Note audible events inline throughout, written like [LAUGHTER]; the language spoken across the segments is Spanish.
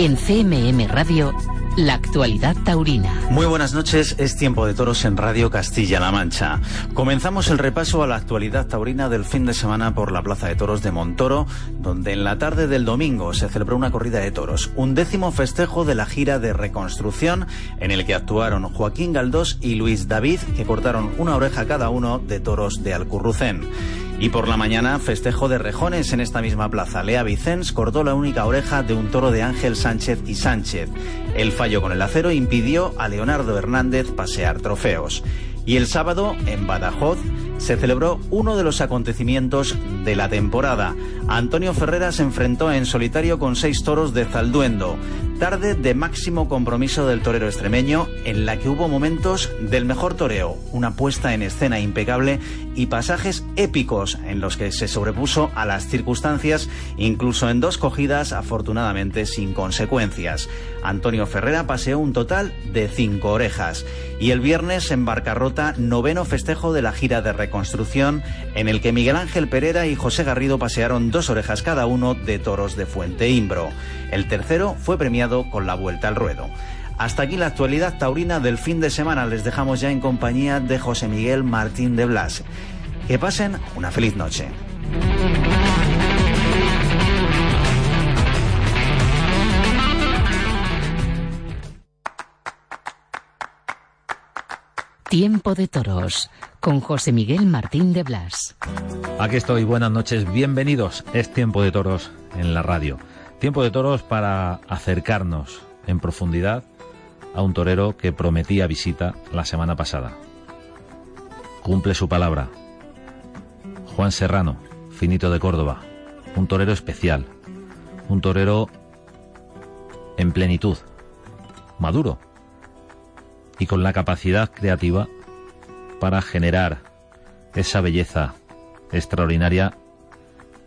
En CMM Radio, la actualidad taurina. Muy buenas noches, es tiempo de toros en Radio Castilla-La Mancha. Comenzamos el repaso a la actualidad taurina del fin de semana por la Plaza de Toros de Montoro, donde en la tarde del domingo se celebró una corrida de toros, un décimo festejo de la gira de reconstrucción en el que actuaron Joaquín Galdós y Luis David, que cortaron una oreja cada uno de toros de Alcurrucén. Y por la mañana, festejo de rejones en esta misma plaza. Lea Vicens cortó la única oreja de un toro de Ángel Sánchez y Sánchez. El fallo con el acero impidió a Leonardo Hernández pasear trofeos. Y el sábado, en Badajoz, se celebró uno de los acontecimientos de la temporada. Antonio Ferrera se enfrentó en solitario con seis toros de Zalduendo. Tarde de máximo compromiso del torero extremeño, en la que hubo momentos del mejor toreo, una puesta en escena impecable y pasajes épicos en los que se sobrepuso a las circunstancias, incluso en dos cogidas, afortunadamente sin consecuencias. Antonio Ferrera paseó un total de cinco orejas. Y el viernes en Barcarrota, noveno festejo de la gira de reconstrucción, en el que Miguel Ángel Pereira y José Garrido pasearon dos orejas cada uno de toros de Fuente Imbro. El tercero fue premiado con la vuelta al ruedo. Hasta aquí la actualidad taurina del fin de semana. Les dejamos ya en compañía de José Miguel Martín de Blas. Que pasen una feliz noche. Tiempo de Toros con José Miguel Martín de Blas. Aquí estoy, buenas noches, bienvenidos. Es Tiempo de Toros en la radio. Tiempo de Toros para acercarnos en profundidad a un torero que prometía visita la semana pasada. Cumple su palabra. Juan Serrano, finito de Córdoba, un torero especial, un torero en plenitud, maduro y con la capacidad creativa para generar esa belleza extraordinaria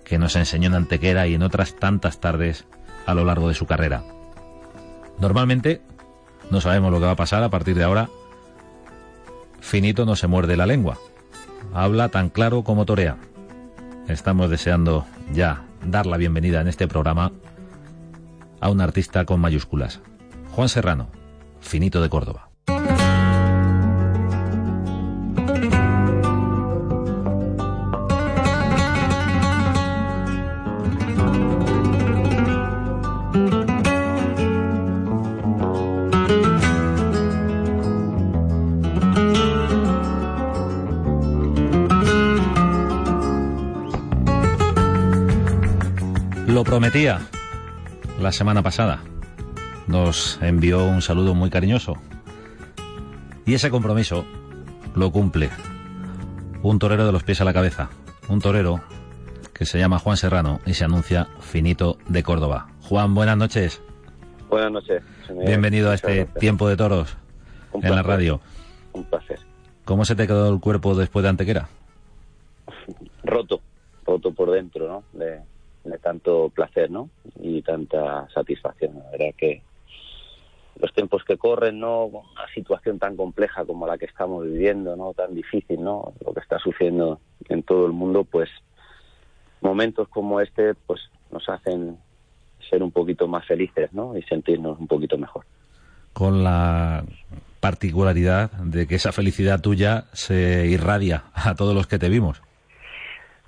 que nos enseñó en Antequera y en otras tantas tardes a lo largo de su carrera. Normalmente no sabemos lo que va a pasar a partir de ahora. Finito no se muerde la lengua. Habla tan claro como torea. Estamos deseando ya dar la bienvenida en este programa a un artista con mayúsculas. Juan Serrano, Finito de Córdoba. Lo prometía la semana pasada. Nos envió un saludo muy cariñoso. Y ese compromiso lo cumple un torero de los pies a la cabeza. Un torero que se llama Juan Serrano y se anuncia Finito de Córdoba. Juan, buenas noches. Buenas noches. Bienvenido a este tiempo de toros en la radio. Un placer. ¿Cómo se te quedó el cuerpo después de Antequera? Roto, roto por dentro, ¿no? De, de tanto placer, ¿no? Y tanta satisfacción. La verdad que los tiempos que corren, ¿no? Una situación tan compleja como la que estamos viviendo, ¿no? Tan difícil, ¿no? Lo que está sucediendo en todo el mundo, pues momentos como este, pues nos hacen ser un poquito más felices, ¿no? Y sentirnos un poquito mejor. Con la particularidad de que esa felicidad tuya se irradia a todos los que te vimos.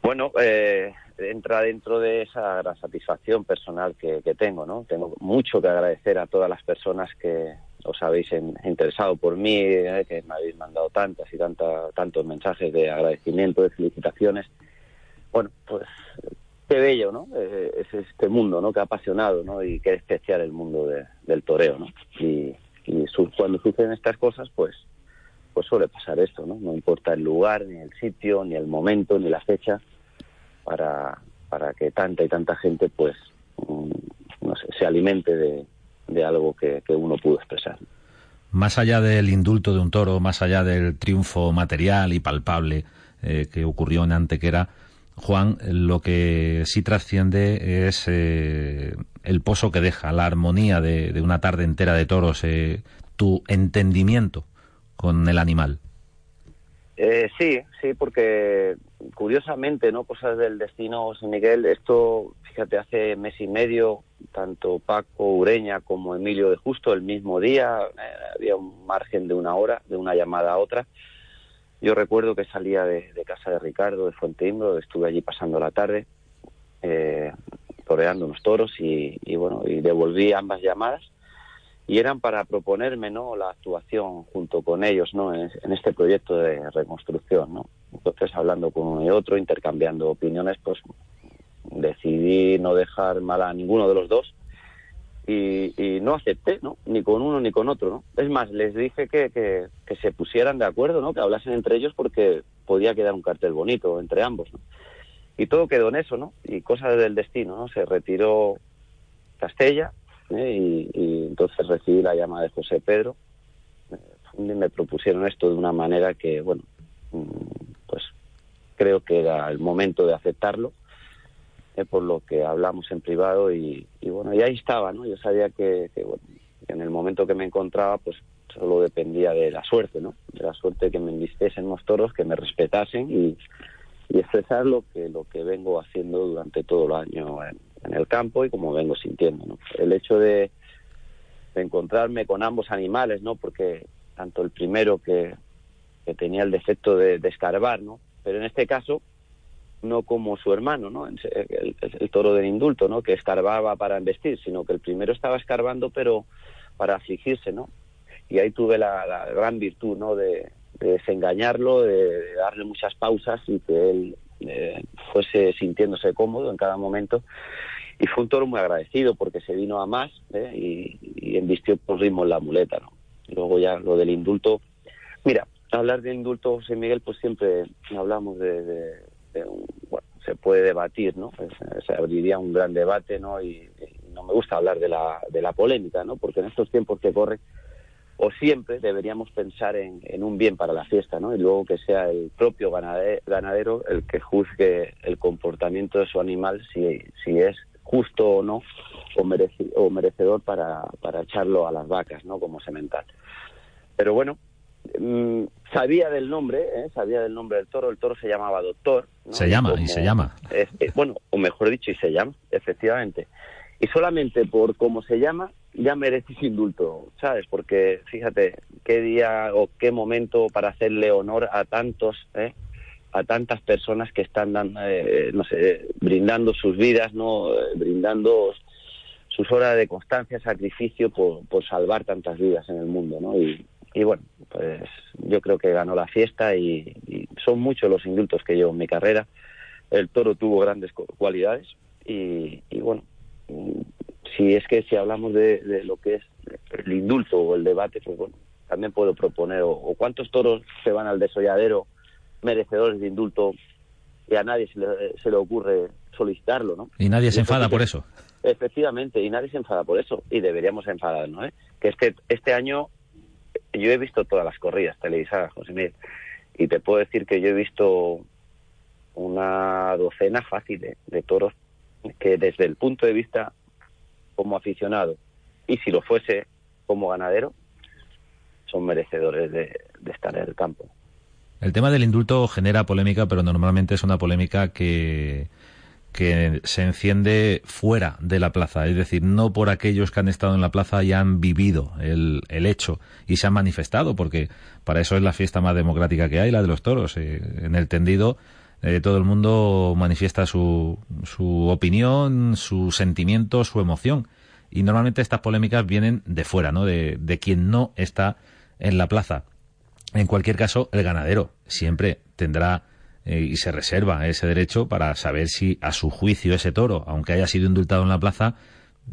Bueno, eh, entra dentro de esa gran satisfacción personal que, tengo, ¿no? Tengo mucho que agradecer a todas las personas que os habéis interesado por mí, eh, que me habéis mandado tantas y tanta, tantos mensajes de agradecimiento, de felicitaciones. Bueno, pues qué bello, ¿no? Eh, es este mundo, ¿no? Ha apasionado, ¿no? Y qué especial el mundo del toreo, ¿no? Y, cuando suceden estas cosas, pues pues suele pasar esto, ¿no? No importa el lugar, ni el sitio, ni el momento, ni la fecha, para, para que tanta y tanta gente pues mm, no sé, se alimente de, de algo que, uno pudo expresar. Más allá del indulto de un toro, más allá del triunfo material y palpable eh, que ocurrió en Antequera, Juan, lo que sí trasciende es eh, el pozo que deja, la armonía de, de una tarde entera de toros, eh, tu entendimiento con el animal. Eh, sí, sí, porque curiosamente, ¿no? Cosas del destino, San Miguel, esto, fíjate, hace mes y medio tanto Paco Ureña como Emilio de Justo el mismo día, eh, había un margen de una hora, de una llamada a otra. Yo recuerdo que salía de, casa de Ricardo, de Fuente Imbro, estuve allí pasando la tarde, eh, unos toros y, bueno, y devolví ambas llamadas y eran para proponerme no la actuación junto con ellos no en, este proyecto de reconstrucción no entonces hablando con uno y otro intercambiando opiniones pues decidí no dejar mal a ninguno de los dos y, no acepté, ¿no? Ni con uno ni con otro, ¿no? Es más, les dije que, que, se pusieran de acuerdo, ¿no? Que hablasen entre ellos porque podía quedar un cartel bonito entre ambos, ¿no? Y todo quedó en eso, ¿no? Y cosas del destino, ¿no? Se retiró Castella ¿eh? y, entonces recibí la llamada de José Pedro eh, y me propusieron esto de una manera que, bueno, mm, pues creo que era el momento de aceptarlo eh, por lo que hablamos en privado y, bueno, y ahí estaba, ¿no? Yo sabía que, en el momento que me encontraba, pues solo dependía de la suerte, ¿no? De la suerte que me envistiesen los toros, que me respetasen y, expresar lo que lo que vengo haciendo durante todo el año en, el campo y como vengo sintiendo, ¿no? El hecho de, encontrarme con ambos animales, ¿no? Porque tanto el primero que, tenía el defecto de, de escarbar, ¿no? Pero en este caso no como su hermano, ¿no? El, toro del indulto, ¿no? Que escarbaba para embestir, sino que el primero estaba escarbando, pero para afligirse, ¿no? Y ahí tuve la, gran virtud, ¿no? De, desengañarlo, de, darle muchas pausas y que él eh, fuese sintiéndose cómodo en cada momento. Y fue un toro muy agradecido porque se vino a más ¿eh? y, y embistió por ritmo la muleta, ¿no? luego ya lo del indulto. Mira, hablar de indulto, José Miguel, pues siempre hablamos de bueno, se puede debatir, ¿no? se abriría un gran debate, ¿no? Y, no me gusta hablar de la, de la polémica, ¿no? Porque en estos tiempos que corren, o siempre deberíamos pensar en, en, un bien para la fiesta, ¿no? Y luego que sea el propio ganadero el que juzgue el comportamiento de su animal, si, si es justo o no, o, o merecedor para, para echarlo a las vacas, ¿no? Como semental. Pero bueno, mm, sabía del nombre, ¿eh? sabía del nombre del toro, el toro se llamaba Doctor, se llama, y se llama. Eh, bueno, o mejor dicho, y se llama, efectivamente. Y solamente por cómo se llama, ya mereces indulto, ¿sabes? Porque fíjate, qué día o qué momento para hacerle honor a tantos, ¿eh? A tantas personas que están, eh, no sé, brindando sus vidas, ¿no? brindando sus horas de constancia, sacrificio por, por salvar tantas vidas en el mundo, ¿no? Y, y bueno, pues yo creo que ganó la fiesta y, son muchos los indultos que llevo en mi carrera. El toro tuvo grandes cualidades y, bueno, si es que si hablamos de, lo que es el indulto o el debate, pues bueno, también puedo proponer o, cuántos toros se van al desolladero merecedores de indulto y a nadie se le, se le ocurre solicitarlo, ¿no? Y nadie se enfada por eso. Efectivamente, y nadie se enfada por eso, y deberíamos enfadarnos, ¿eh? Que este, este año yo he visto todas las corridas televisadas, José Miguel, y te puedo decir que yo he visto una docena fácil de, toros que desde el punto de vista como aficionado y si lo fuese como ganadero, son merecedores de estar en el campo. El tema del indulto genera polémica, pero normalmente es una polémica que se enciende fuera de la plaza, es decir, no por aquellos que han estado en la plaza y han vivido el, hecho y se han manifestado, porque para eso es la fiesta más democrática que hay, la de los toros. Eh, en el tendido eh, todo el mundo manifiesta su, su opinión, su sentimiento, su emoción. Y normalmente estas polémicas vienen de fuera, ¿no? De quien no está en la plaza. En cualquier caso, el ganadero siempre tendrá eh, y se reserva ese derecho para saber si a su juicio ese toro, aunque haya sido indultado en la plaza,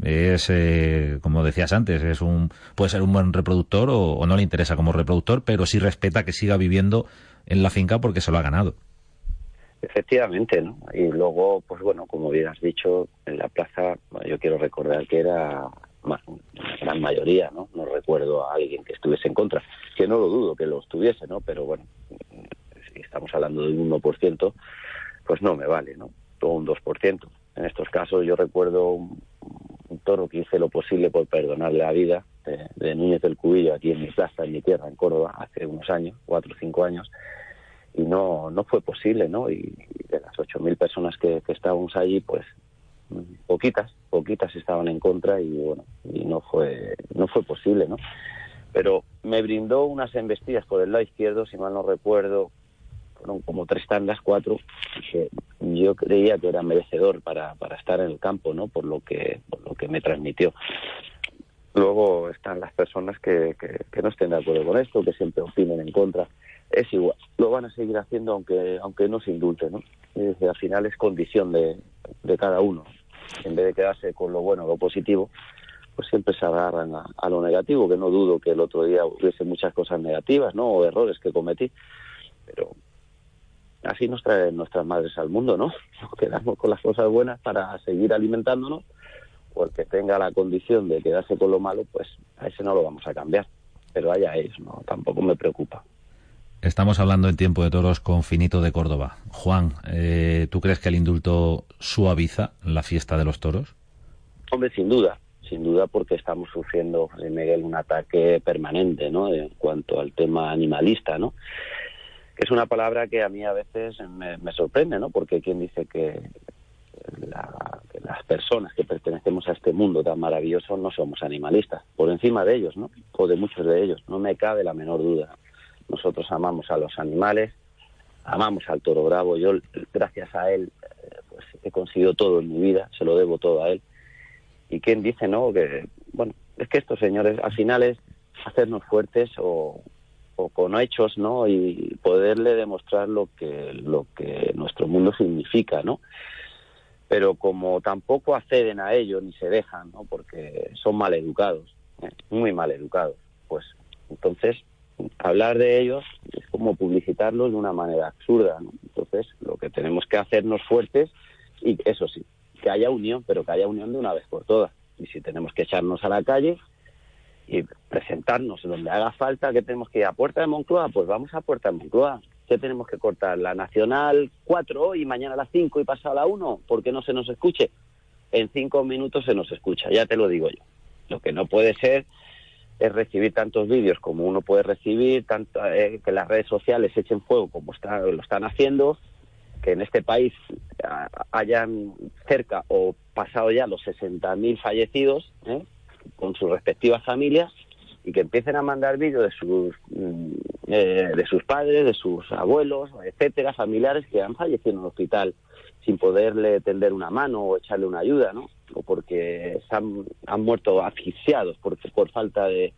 es eh, como decías antes, es un puede ser un buen reproductor o, no le interesa como reproductor, pero sí respeta que siga viviendo en la finca porque se lo ha ganado. Efectivamente, ¿no? Y luego, pues bueno, como bien has dicho, en la plaza, yo quiero recordar que era la gran mayoría, ¿no? No recuerdo a alguien que estuviese en contra, que no lo dudo que lo estuviese, ¿no? Pero bueno, si estamos hablando de un 1%, pues no me vale, ¿no? Todo un 2%. En estos casos yo recuerdo un, toro que hice lo posible por perdonarle la vida de, Núñez del Cubillo aquí en mi plaza, en mi tierra, en Córdoba, hace unos años, cuatro o cinco años, y no, no fue posible, ¿no? Y, de las 8.000 personas que, estábamos allí, pues poquitas, poquitas estaban en contra y bueno, y no fue, no fue posible, ¿no? Pero me brindó unas embestidas por el lado izquierdo, si mal no recuerdo, fueron como tres tandas, cuatro, que yo creía que era merecedor para, para estar en el campo, ¿no? Por lo que, por lo que me transmitió. Luego están las personas que, que, no estén de acuerdo con esto, que siempre opinen en contra. Es igual, lo van a seguir haciendo aunque aunque no se indulte, ¿no? al final es condición de, de cada uno. En vez de quedarse con lo bueno, lo positivo, pues siempre se agarran a, lo negativo, que no dudo que el otro día hubiese muchas cosas negativas, ¿no? O errores que cometí, pero así nos traen nuestras madres al mundo, ¿no? [LAUGHS] Nos quedamos con las cosas buenas para seguir alimentándonos, o el que tenga la condición de quedarse con lo malo, pues a ese no lo vamos a cambiar. Pero allá es, ¿no? Tampoco me preocupa. Estamos hablando en tiempo de toros con Finito de Córdoba. Juan, eh, ¿tú crees que el indulto suaviza la fiesta de los toros? Hombre, sin duda, sin duda porque estamos sufriendo, eh, Miguel, un ataque permanente, ¿no? En cuanto al tema animalista, ¿no? Que es una palabra que a mí a veces me, sorprende, ¿no? Porque quien dice que, que, las personas que pertenecemos a este mundo tan maravilloso no somos animalistas, por encima de ellos, ¿no? O de muchos de ellos, no me cabe la menor duda. Nosotros amamos a los animales, amamos al toro bravo. Yo, gracias a él, eh, pues he conseguido todo en mi vida, se lo debo todo a él. Y quién dice, ¿no? Que, bueno, es que estos señores, al final es hacernos fuertes o, o con hechos, ¿no? Y poderle demostrar lo que, lo que nuestro mundo significa, ¿no? Pero como tampoco acceden a ello ni se dejan, ¿no? Porque son mal educados, ¿eh? muy mal educados, pues entonces hablar de ellos es como publicitarlos de una manera absurda. ¿no? Entonces, lo que tenemos que hacernos fuertes y eso sí, que haya unión, pero que haya unión de una vez por todas. Y si tenemos que echarnos a la calle y presentarnos donde haga falta, que tenemos que ir a Puerta de Moncloa, pues vamos a Puerta de Moncloa. ¿Qué tenemos que cortar? ¿La Nacional 4 hoy, mañana a las 5 y pasado a la 1? porque no se nos escuche? En cinco minutos se nos escucha, ya te lo digo yo. Lo que no puede ser es recibir tantos vídeos como uno puede recibir, tanto, eh, que las redes sociales echen fuego como lo están haciendo, que en este país hayan cerca o pasado ya los 60.000 fallecidos ¿eh? con sus respectivas familias y que empiecen a mandar vídeos de sus mm, eh, de sus padres, de sus abuelos, etcétera, familiares que han fallecido en el hospital sin poderle tender una mano o echarle una ayuda, ¿no? O porque se han, han muerto asfixiados por, por falta de,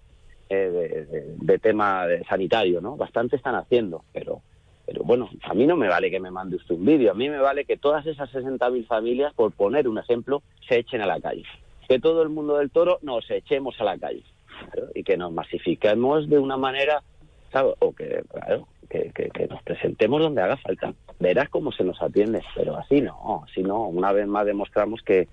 eh, de, tema sanitario, ¿no? Bastante están haciendo, pero pero bueno, a mí no me vale que me mande usted un vídeo, a mí me vale que todas esas 60.000 familias, por poner un ejemplo, se echen a la calle. Que todo el mundo del toro nos echemos a la calle y que nos masifiquemos de una manera, ¿sabes? O que, claro, que, que, nos presentemos donde haga falta. Verás cómo se nos atiende, pero así no, así no. Una vez más demostramos que,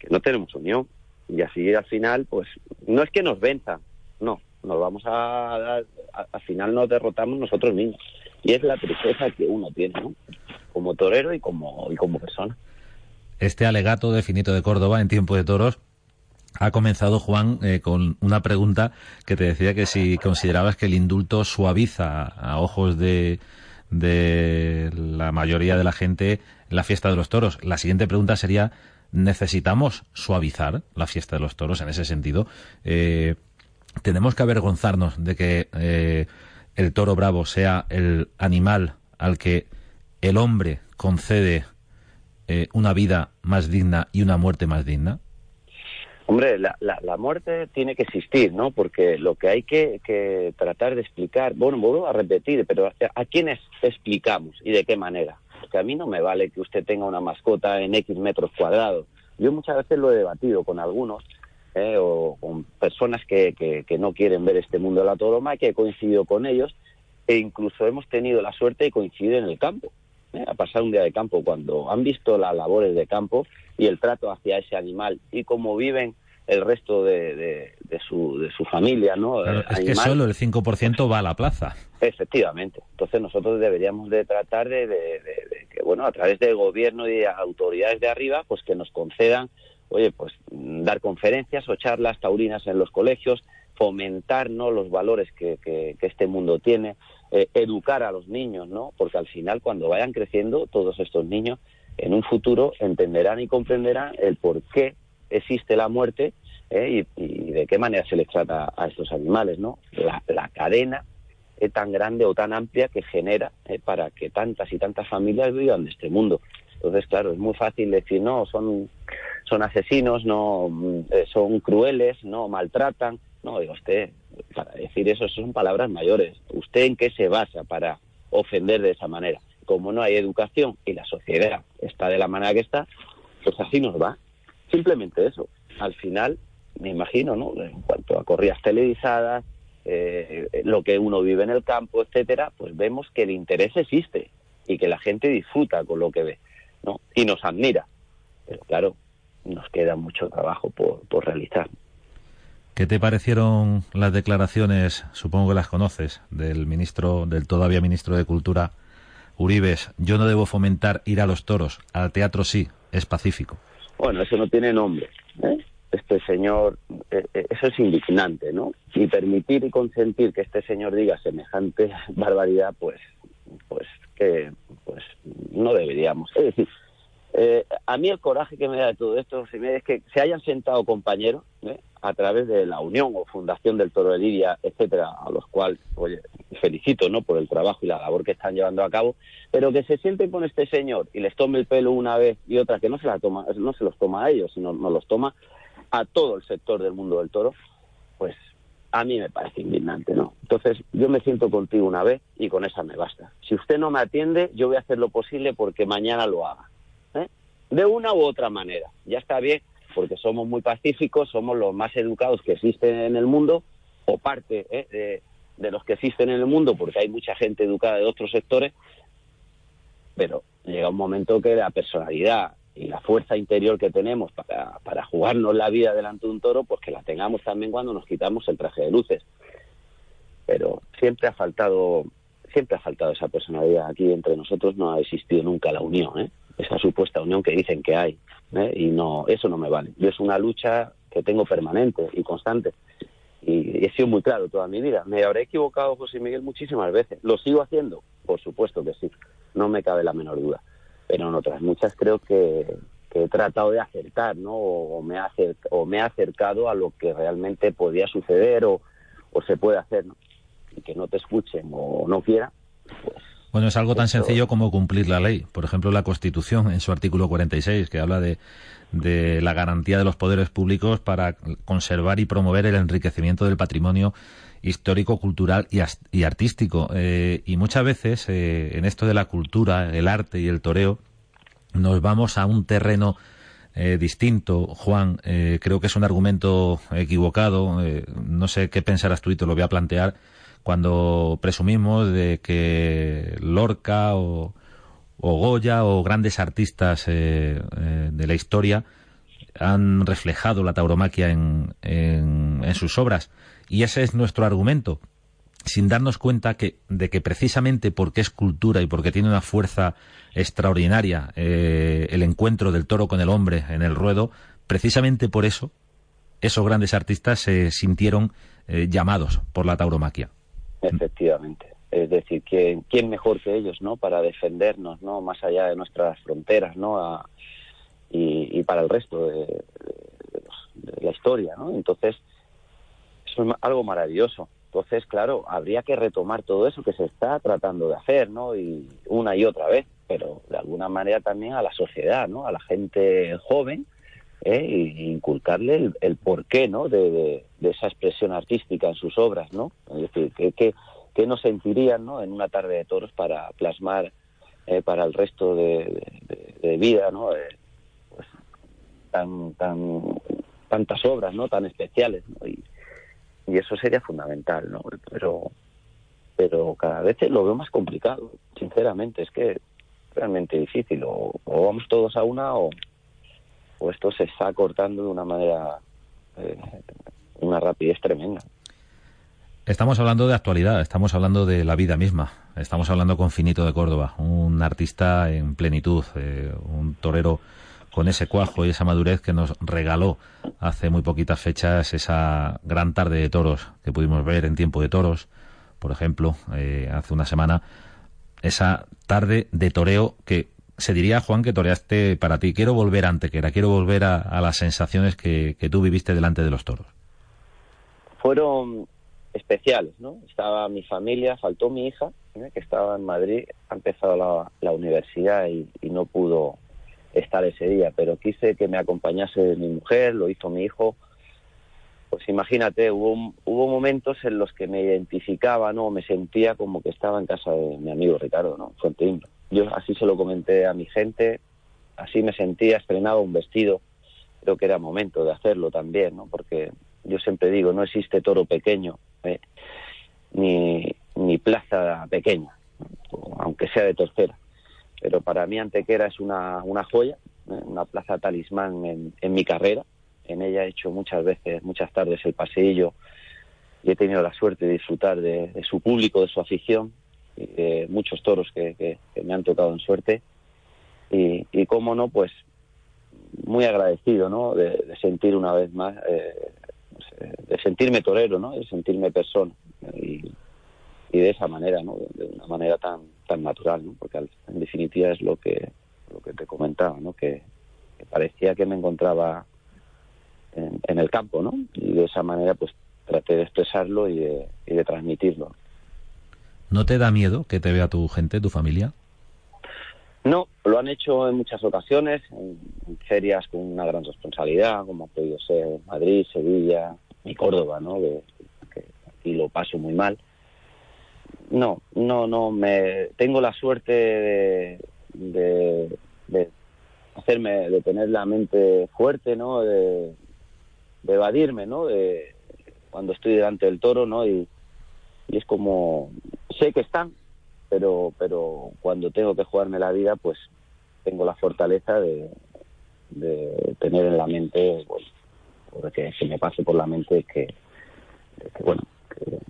que no tenemos unión y así al final, pues no es que nos venzan, no, nos vamos a, al final nos derrotamos nosotros mismos. Y es la tristeza que uno tiene, ¿no? Como torero y como, y como persona. Este alegato de Finito de Córdoba en tiempo de toros ha comenzado, Juan, eh, con una pregunta que te decía que si considerabas que el indulto suaviza a ojos de, de la mayoría de la gente la fiesta de los toros. La siguiente pregunta sería, ¿necesitamos suavizar la fiesta de los toros en ese sentido? Eh, ¿Tenemos que avergonzarnos de que eh, el toro bravo sea el animal al que el hombre concede una vida más digna y una muerte más digna? Hombre, la, muerte tiene que existir, ¿no? Porque lo que hay que, tratar de explicar, bueno, vuelvo a repetir, pero ¿a, quiénes explicamos y de qué manera? Porque a mí no me vale que usted tenga una mascota en X metros cuadrados. Yo muchas veces lo he debatido con algunos ¿eh? o con personas que, que, no quieren ver este mundo de la todoma, que he coincidido con ellos e incluso hemos tenido la suerte de coincidir en el campo. ¿eh? a pasar un día de campo, cuando han visto las labores de campo y el trato hacia ese animal y cómo viven el resto de, de, su, de su familia, ¿no? es que solo el 5% va a la plaza. Efectivamente. Entonces nosotros deberíamos de tratar de, que, bueno, a través del gobierno y de autoridades de arriba, pues que nos concedan, oye, pues dar conferencias o charlas taurinas en los colegios, fomentar, ¿no?, los valores que, que, este mundo tiene, eh, educar a los niños, ¿no? Porque al final, cuando vayan creciendo, todos estos niños en un futuro entenderán y comprenderán el por qué existe la muerte ¿eh? y, de qué manera se les trata a estos animales, ¿no? La, cadena es tan grande o tan amplia que genera ¿eh? para que tantas y tantas familias vivan de este mundo. Entonces, claro, es muy fácil decir, no, son, son asesinos, no, eh, son crueles, no, maltratan. No, digo, usted, para decir eso son palabras mayores. ¿Usted en qué se basa para ofender de esa manera? Como no hay educación y la sociedad está de la manera que está, pues así nos va. Simplemente eso. Al final, me imagino, ¿no? En cuanto a corridas televisadas, eh, lo que uno vive en el campo, etcétera, pues vemos que el interés existe y que la gente disfruta con lo que ve, ¿no? Y nos admira. Pero claro, nos queda mucho trabajo por, por realizar. ¿Qué te parecieron las declaraciones, supongo que las conoces, del ministro, del todavía ministro de Cultura, Uribes? Yo no debo fomentar ir a los toros, al teatro sí, es pacífico. Bueno, eso no tiene nombre. ¿eh? Este señor, eh, eh, eso es indignante, ¿no? Y permitir y consentir que este señor diga semejante [LAUGHS] barbaridad, pues, pues que, pues no deberíamos. Es decir, a mí el coraje que me da de todo esto es que se hayan sentado compañeros a través de la Unión o Fundación del Toro de Lidia, etcétera, a los cuales, oye, felicito, ¿no?, por el trabajo y la labor que están llevando a cabo, pero que se sienten con este señor y les tome el pelo una vez y otra, que no se la toma, no se los toma a ellos, sino nos los toma a todo el sector del mundo del toro, pues a mí me parece indignante, ¿no? Entonces, yo me siento contigo una vez y con esa me basta. Si usted no me atiende, yo voy a hacer lo posible porque mañana lo haga. ¿eh? De una u otra manera. Ya está bien porque somos muy pacíficos, somos los más educados que existen en el mundo, o parte ¿eh? de, los que existen en el mundo, porque hay mucha gente educada de otros sectores, pero llega un momento que la personalidad y la fuerza interior que tenemos para, para jugarnos la vida delante de un toro, pues que la tengamos también cuando nos quitamos el traje de luces. Pero siempre ha faltado, siempre ha faltado esa personalidad. Aquí entre nosotros no ha existido nunca la unión, ¿eh? esa supuesta unión que dicen que hay. ¿eh? y no eso no me vale. Yo es una lucha que tengo permanente y constante. Y he sido muy claro toda mi vida. Me habré equivocado, José Miguel, muchísimas veces. ¿Lo sigo haciendo? Por supuesto que sí. No me cabe la menor duda. Pero en otras muchas creo que, he tratado de acertar, ¿no? O me, ha o me ha acercado a lo que realmente podía suceder o, o se puede hacer, ¿no? Y que no te escuchen o no quieran, pues bueno, es algo tan sencillo como cumplir la ley. Por ejemplo, la Constitución, en su artículo 46, que habla de, de la garantía de los poderes públicos para conservar y promover el enriquecimiento del patrimonio histórico, cultural y, artístico. Eh, y muchas veces eh, en esto de la cultura, el arte y el toreo, nos vamos a un terreno eh, distinto. Juan, creo que es un argumento equivocado. no sé qué pensarás tú y te lo voy a plantear cuando presumimos de que Lorca o, Goya o grandes artistas de la historia han reflejado la tauromaquia en, en, sus obras. Y ese es nuestro argumento, sin darnos cuenta que, de que precisamente porque es cultura y porque tiene una fuerza extraordinaria eh, el encuentro del toro con el hombre en el ruedo, precisamente por eso esos grandes artistas se sintieron llamados por la tauromaquia. Efectivamente. Es decir, ¿quién, ¿quién mejor que ellos, no? Para defendernos, ¿no? Más allá de nuestras fronteras, ¿no? y, para el resto de, la historia, ¿no? Entonces, es algo maravilloso. Entonces, claro, habría que retomar todo eso que se está tratando de hacer, ¿no? Y una y otra vez, pero de alguna manera también a la sociedad, ¿no? A la gente joven, ¿eh? e inculcarle el, porqué, ¿no? De, esa expresión artística en sus obras, ¿no? Es decir, que, que, que no sentirían, ¿no? En una tarde de toros para plasmar eh, para el resto de, vida, ¿no? Eh, pues, tan, tan, tantas obras, ¿no? Tan especiales, ¿no? Y, y eso sería fundamental, ¿no? Pero, pero cada vez lo veo más complicado, sinceramente, es que realmente difícil, o, o vamos todos a una o, o esto se está cortando de una manera, eh, una rapidez tremenda. Estamos hablando de actualidad, estamos hablando de la vida misma, estamos hablando con Finito de Córdoba, un artista en plenitud, eh, un torero con ese cuajo y esa madurez que nos regaló hace muy poquitas fechas esa gran tarde de toros que pudimos ver en tiempo de toros, por ejemplo, eh, hace una semana, esa tarde de toreo que se diría, Juan, que toreaste para ti. Quiero volver a Antequera, quiero volver a, las sensaciones que, tú viviste delante de los toros. Fueron especiales, ¿no? Estaba mi familia, faltó mi hija, ¿eh? que estaba en Madrid, ha empezado la, universidad y, no pudo estar ese día, pero quise que me acompañase mi mujer, lo hizo mi hijo. Pues imagínate, hubo, hubo momentos en los que me identificaba, ¿no? Me sentía como que estaba en casa de mi amigo Ricardo, ¿no? Fuente Yo así se lo comenté a mi gente, así me sentía, estrenaba un vestido, creo que era momento de hacerlo también, ¿no? Porque yo siempre digo, no existe toro pequeño, ¿eh? ni, ni plaza pequeña, aunque sea de tercera pero para mí Antequera es una, una joya, ¿eh? una plaza talismán en, en, mi carrera. En ella he hecho muchas veces, muchas tardes el paseillo y he tenido la suerte de disfrutar de, su público, de su afición y de muchos toros que, me han tocado en suerte. Y, y cómo no, pues muy agradecido, ¿no? De, sentir una vez más, eh, de sentirme torero, ¿no? De sentirme persona. Y, y de esa manera, ¿no? De una manera tan tan natural, ¿no? Porque en definitiva es lo que lo que te comentaba, ¿no? Que, parecía que me encontraba en, el campo, ¿no? Y de esa manera, pues traté de expresarlo y de, y de transmitirlo. ¿No te da miedo que te vea tu gente, tu familia? No, lo han hecho en muchas ocasiones, en, ferias con una gran responsabilidad, como ha podido ser Madrid, Sevilla y Córdoba, ¿no? que aquí lo paso muy mal no, no, no. Me tengo la suerte de, de, hacerme, de tener la mente fuerte, ¿no? De, evadirme, ¿no? De cuando estoy delante del toro, ¿no? Y, es como sé que están, pero pero cuando tengo que jugarme la vida, pues tengo la fortaleza de, de tener en la mente, bueno, porque se me pase por la mente que, que bueno,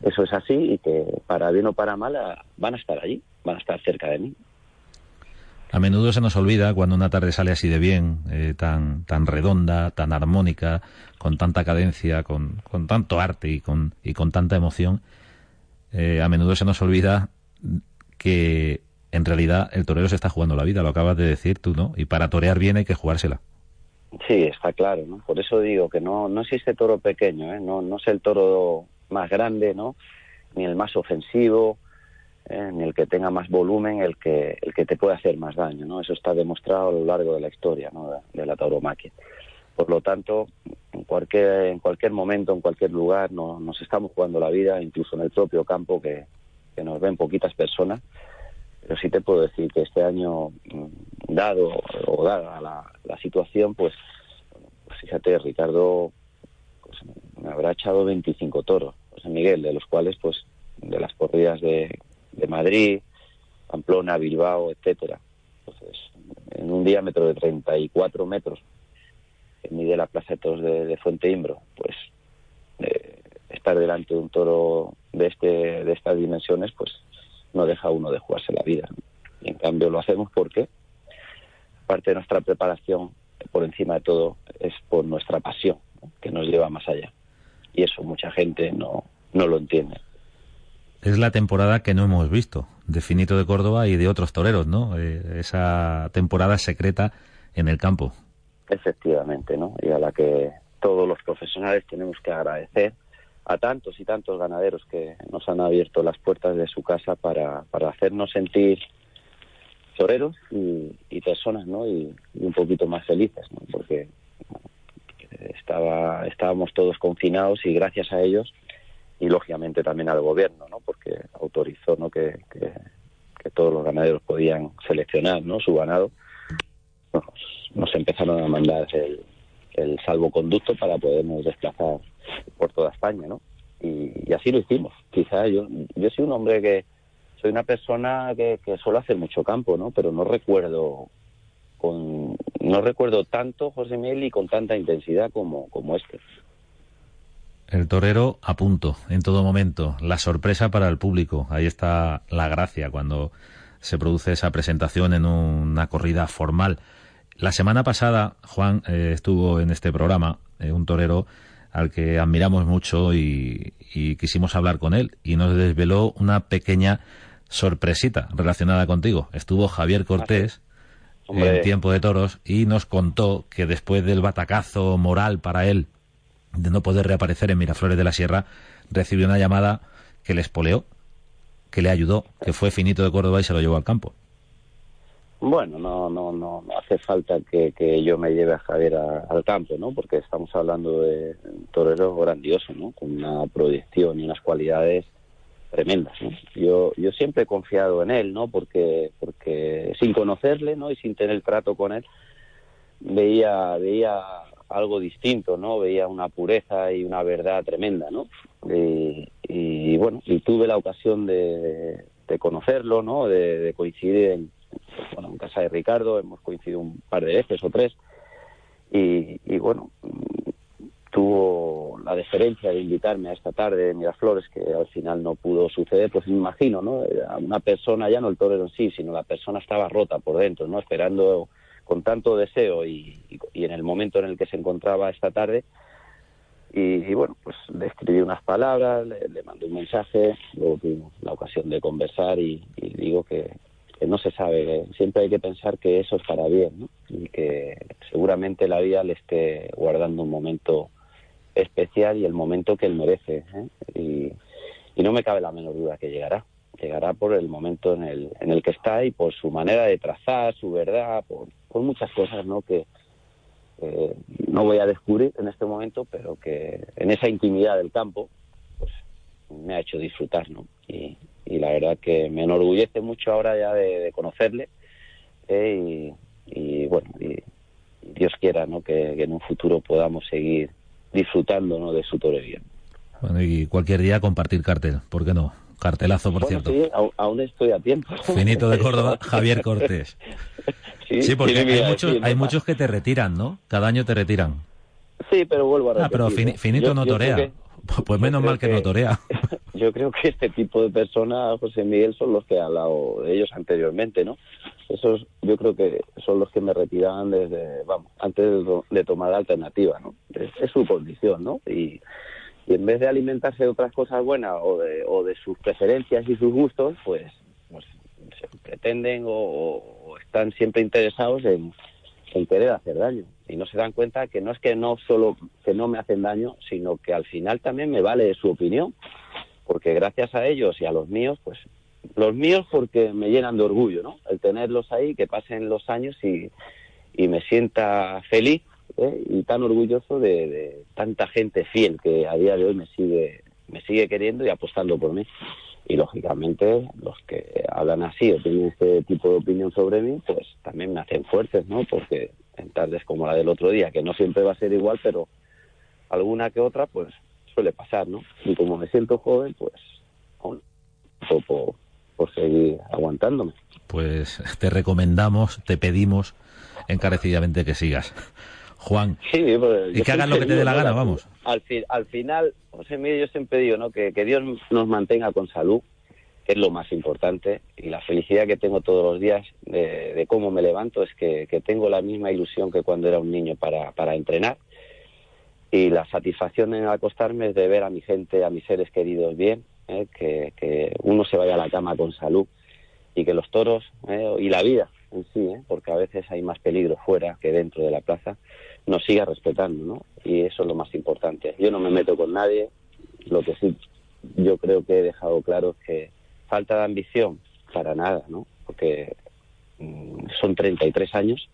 eso es así y que para bien o para mal ah, van a estar allí, van a estar cerca de mí. A menudo se nos olvida cuando una tarde sale así de bien, eh, tan, tan redonda, tan armónica, con tanta cadencia, con, con tanto arte y con, y con tanta emoción, eh, a menudo se nos olvida que en realidad el torero se está jugando la vida, lo acabas de decir tú, ¿no? Y para torear bien hay que jugársela. Sí, está claro, ¿no? Por eso digo que no, no existe toro pequeño, ¿eh? No, no es el toro más grande, ¿no? Ni el más ofensivo, ¿eh? ni el que tenga más volumen, el que, el que te puede hacer más daño, ¿no? Eso está demostrado a lo largo de la historia, ¿no? De, la tauromaquia. Por lo tanto, en cualquier, en cualquier momento, en cualquier lugar, no, nos estamos jugando la vida, incluso en el propio campo que, que nos ven poquitas personas. Pero sí te puedo decir que este año, mm, dado o dada la, la situación, pues, pues fíjate, Ricardo pues, me habrá echado 25 toros. José Miguel, de los cuales, pues, de las corridas de, de Madrid, Pamplona, Bilbao, etcétera. Entonces, en un diámetro de 34 metros que mide la plaza de toros de, Fuente Imbro, pues eh, estar delante de un toro de este de estas dimensiones, pues no deja uno de jugarse la vida. Y en cambio lo hacemos porque parte de nuestra preparación, por encima de todo, es por nuestra pasión, que nos lleva más allá y eso mucha gente no, no lo entiende. Es la temporada que no hemos visto de Finito de Córdoba y de otros toreros, ¿no? Eh, esa temporada secreta en el campo. Efectivamente, ¿no? Y a la que todos los profesionales tenemos que agradecer a tantos y tantos ganaderos que nos han abierto las puertas de su casa para, para hacernos sentir toreros y, personas, ¿no? Y, y, un poquito más felices, ¿no? Porque estaba, estábamos todos confinados y gracias a ellos y lógicamente también al gobierno, ¿no? porque autorizó ¿no? que, que, todos los ganaderos podían seleccionar ¿no? su ganado, nos, empezaron a mandar el, el salvoconducto para podernos desplazar por toda España, ¿no? Y, así lo hicimos. Quizá yo, yo soy un hombre que soy una persona que, que suele hacer mucho campo, ¿no? Pero no recuerdo con no recuerdo tanto José Miguel y con tanta intensidad como, como este. El torero a punto en todo momento, la sorpresa para el público, ahí está la gracia cuando se produce esa presentación en una corrida formal. La semana pasada Juan eh, estuvo en este programa, eh, un torero al que admiramos mucho y, quisimos hablar con él y nos desveló una pequeña sorpresita relacionada contigo. Estuvo Javier Cortés en tiempo de toros y nos contó que después del batacazo moral para él de no poder reaparecer en Miraflores de la Sierra, recibió una llamada que le espoleó, que le ayudó, que fue finito de Córdoba y se lo llevó al campo. Bueno, no, no, no, hace falta que, yo me lleve a Javier al campo, ¿no? Porque estamos hablando de un torero grandioso, ¿no? Con una proyección y unas cualidades tremendas, ¿no? Yo, yo siempre he confiado en él, ¿no? Porque, porque sin conocerle, ¿no? Y sin tener trato con él, veía, veía algo distinto, ¿no? Veía una pureza y una verdad tremenda, ¿no? Y, bueno, y tuve la ocasión de, conocerlo, ¿no? De, coincidir en, bueno, en casa de Ricardo, hemos coincidido un par de veces o tres, y, y bueno, tuvo la deferencia de invitarme a esta tarde de Miraflores, que al final no pudo suceder, pues me imagino, ¿no? Una persona, ya no el torero en sí, sino la persona estaba rota por dentro, ¿no? Esperando con tanto deseo y, en el momento en el que se encontraba esta tarde. Y, bueno, pues le escribí unas palabras, le, mandé un mensaje, luego tuvimos la ocasión de conversar y, digo que, no se sabe, siempre hay que pensar que eso es para bien ¿no? y que seguramente la vida le esté guardando un momento especial y el momento que él merece. ¿eh? Y, y no me cabe la menor duda que llegará llegará por el momento en el, en el que está y por su manera de trazar, su verdad, por, muchas cosas ¿no? que eh, no voy a descubrir en este momento, pero que en esa intimidad del campo pues me ha hecho disfrutar. ¿no? Y, y la verdad que me enorgullece mucho ahora ya de, conocerle eh, y, bueno, y, Dios quiera ¿no? Que, en un futuro podamos seguir disfrutando ¿no? de su torería. Bueno, y cualquier día compartir cartel, ¿por qué no? Cartelazo, por cierto. Sí, aún estoy a tiempo. Finito de [LAUGHS] Córdoba, Javier Cortés. Sí, porque hay muchos, hay muchos que te retiran, ¿no? Cada año te retiran. Sí, pero vuelvo a repetir. Ah, pero Finito no torea. [LAUGHS] pues menos mal que, no torea. [LAUGHS] Yo creo que este tipo de personas, José Miguel, son los que he hablado de ellos anteriormente, ¿no? Esos yo creo que son los que me retiraban desde, vamos, antes de, tomar la alternativa, ¿no? Es, su condición, ¿no? Y, y en vez de alimentarse de otras cosas buenas o de, o de sus preferencias y sus gustos, pues, pues se pretenden o, están siempre interesados en, querer hacer daño y no se dan cuenta que no es que no solo que no me hacen daño, sino que al final también me vale su opinión, porque gracias a ellos y a los míos, pues los míos porque me llenan de orgullo, ¿no? El tenerlos ahí, que pasen los años y, y me sienta feliz ¿eh? y tan orgulloso de, tanta gente fiel que a día de hoy me sigue me sigue queriendo y apostando por mí y lógicamente los que hablan así o tienen este tipo de opinión sobre mí pues también me hacen fuertes no porque en tardes como la del otro día que no siempre va a ser igual pero alguna que otra pues suele pasar no y como me siento joven pues un poco por seguir aguantándome pues te recomendamos te pedimos encarecidamente que sigas Juan. Pues, y que hagan lo que te dé la gana, vamos. Al, al final, José Miguel, yo siempre digo ¿no? que, Dios nos mantenga con salud, que es lo más importante, y la felicidad que tengo todos los días de, cómo me levanto es que, tengo la misma ilusión que cuando era un niño para, para entrenar. Y la satisfacción en acostarme es de ver a mi gente, a mis seres queridos bien, ¿eh? que, que uno se vaya a la cama con salud y que los toros ¿eh? y la vida en sí, ¿eh? porque a veces hay más peligro fuera que dentro de la plaza, nos siga respetando, ¿no? Y eso es lo más importante. Yo no me meto con nadie, lo que sí yo creo que he dejado claro es que falta de ambición, para nada, ¿no? Porque mm, son 33 años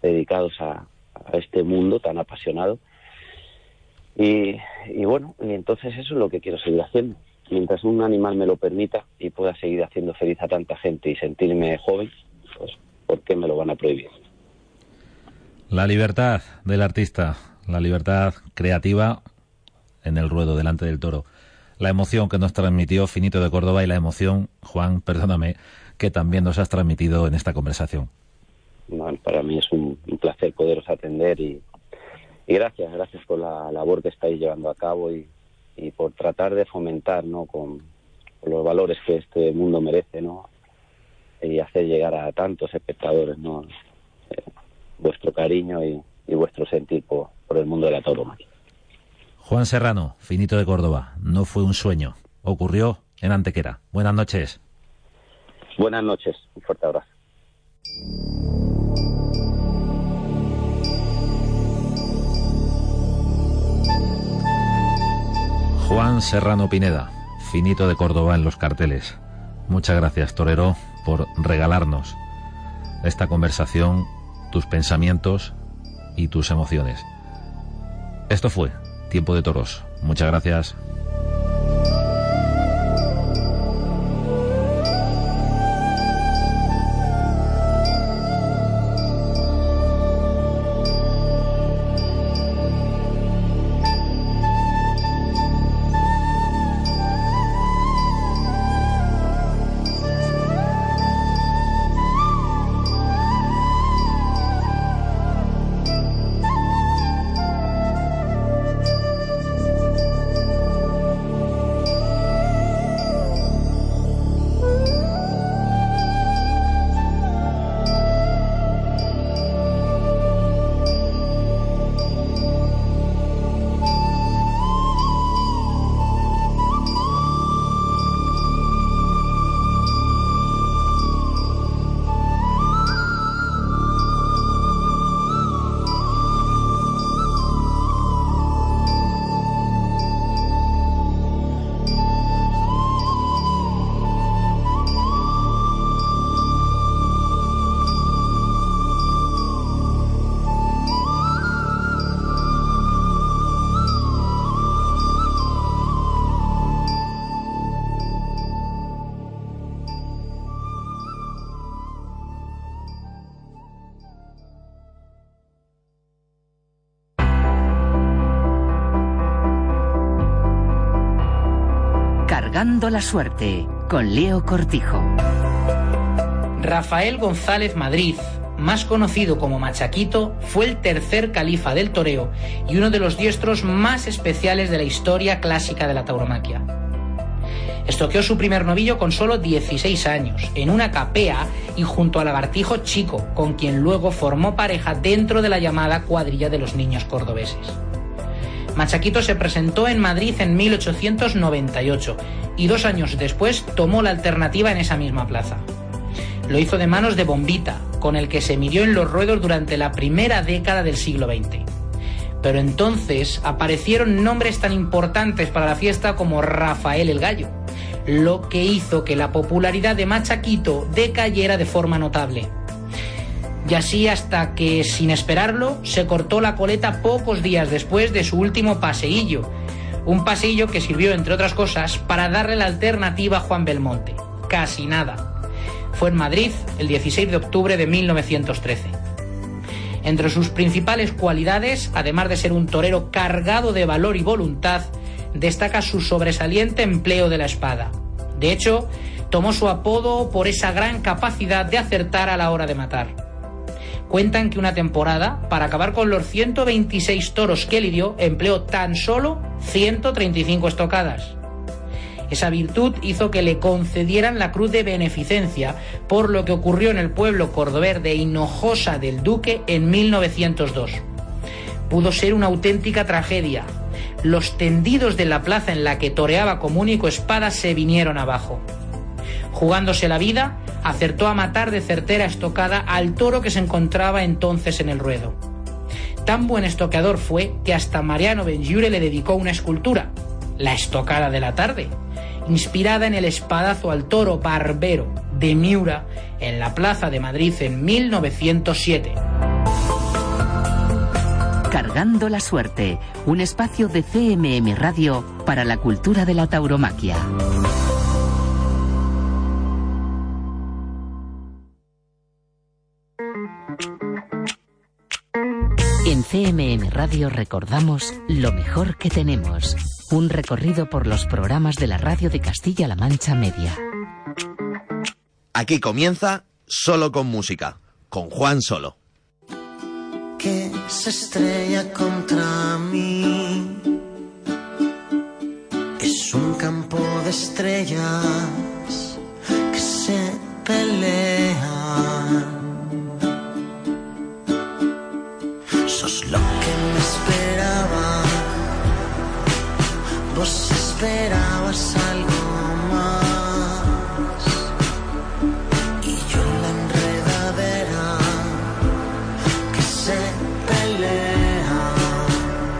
dedicados a, este mundo tan apasionado. Y, y bueno, y entonces eso es lo que quiero seguir haciendo. Mientras un animal me lo permita y pueda seguir haciendo feliz a tanta gente y sentirme joven, pues ¿por qué me lo van a prohibir? La libertad del artista, la libertad creativa en el ruedo delante del toro. La emoción que nos transmitió Finito de Córdoba y la emoción, Juan, perdóname, que también nos has transmitido en esta conversación. Para mí es un, placer poderos atender y, gracias, gracias por la labor que estáis llevando a cabo y, por tratar de fomentar ¿no? con, los valores que este mundo merece, ¿no? y hacer llegar a tantos espectadores, ¿no? Eh, vuestro cariño y, vuestro sentir por, el mundo de la tauromaquia. Juan Serrano, finito de Córdoba, no fue un sueño, ocurrió en Antequera. Buenas noches. Buenas noches, un fuerte abrazo. Juan Serrano Pineda, finito de Córdoba en los carteles. Muchas gracias, Torero, por regalarnos esta conversación, tus pensamientos y tus emociones. Esto fue Tiempo de Toros. Muchas gracias. La suerte con Leo Cortijo. Rafael González Madrid, más conocido como Machaquito, fue el tercer califa del toreo y uno de los diestros más especiales de la historia clásica de la tauromaquia. Estoqueó su primer novillo con solo 16 años, en una capea y junto a Lagartijo Chico, con quien luego formó pareja dentro de la llamada cuadrilla de los niños cordobeses. Machaquito se presentó en Madrid en 1898 y dos años después tomó la alternativa en esa misma plaza. Lo hizo de manos de Bombita, con el que se midió en los ruedos durante la primera década del siglo XX. Pero entonces aparecieron nombres tan importantes para la fiesta como Rafael el Gallo, lo que hizo que la popularidad de Machaquito decayera de forma notable. Y así hasta que, sin esperarlo, se cortó la coleta pocos días después de su último paseillo, un pasillo que sirvió, entre otras cosas, para darle la alternativa a Juan Belmonte. Casi nada. Fue en Madrid el 16 de octubre de 1913. Entre sus principales cualidades, además de ser un torero cargado de valor y voluntad, destaca su sobresaliente empleo de la espada. De hecho, tomó su apodo por esa gran capacidad de acertar a la hora de matar cuentan que una temporada, para acabar con los 126 toros que lidió, empleó tan solo 135 estocadas. Esa virtud hizo que le concedieran la Cruz de Beneficencia por lo que ocurrió en el pueblo cordobés de Hinojosa del Duque en 1902. Pudo ser una auténtica tragedia. Los tendidos de la plaza en la que toreaba como único espada se vinieron abajo. Jugándose la vida, acertó a matar de certera estocada al toro que se encontraba entonces en el ruedo. Tan buen estoqueador fue que hasta Mariano Benjure le dedicó una escultura, la estocada de la tarde, inspirada en el espadazo al toro barbero de Miura en la Plaza de Madrid en 1907. Cargando la suerte, un espacio de CMM Radio para la cultura de la tauromaquia. En CMM Radio recordamos lo mejor que tenemos. Un recorrido por los programas de la radio de Castilla-La Mancha Media. Aquí comienza Solo con Música, con Juan Solo. Que se estrella contra mí. Es un campo de estrellas que se pelean Vos esperabas algo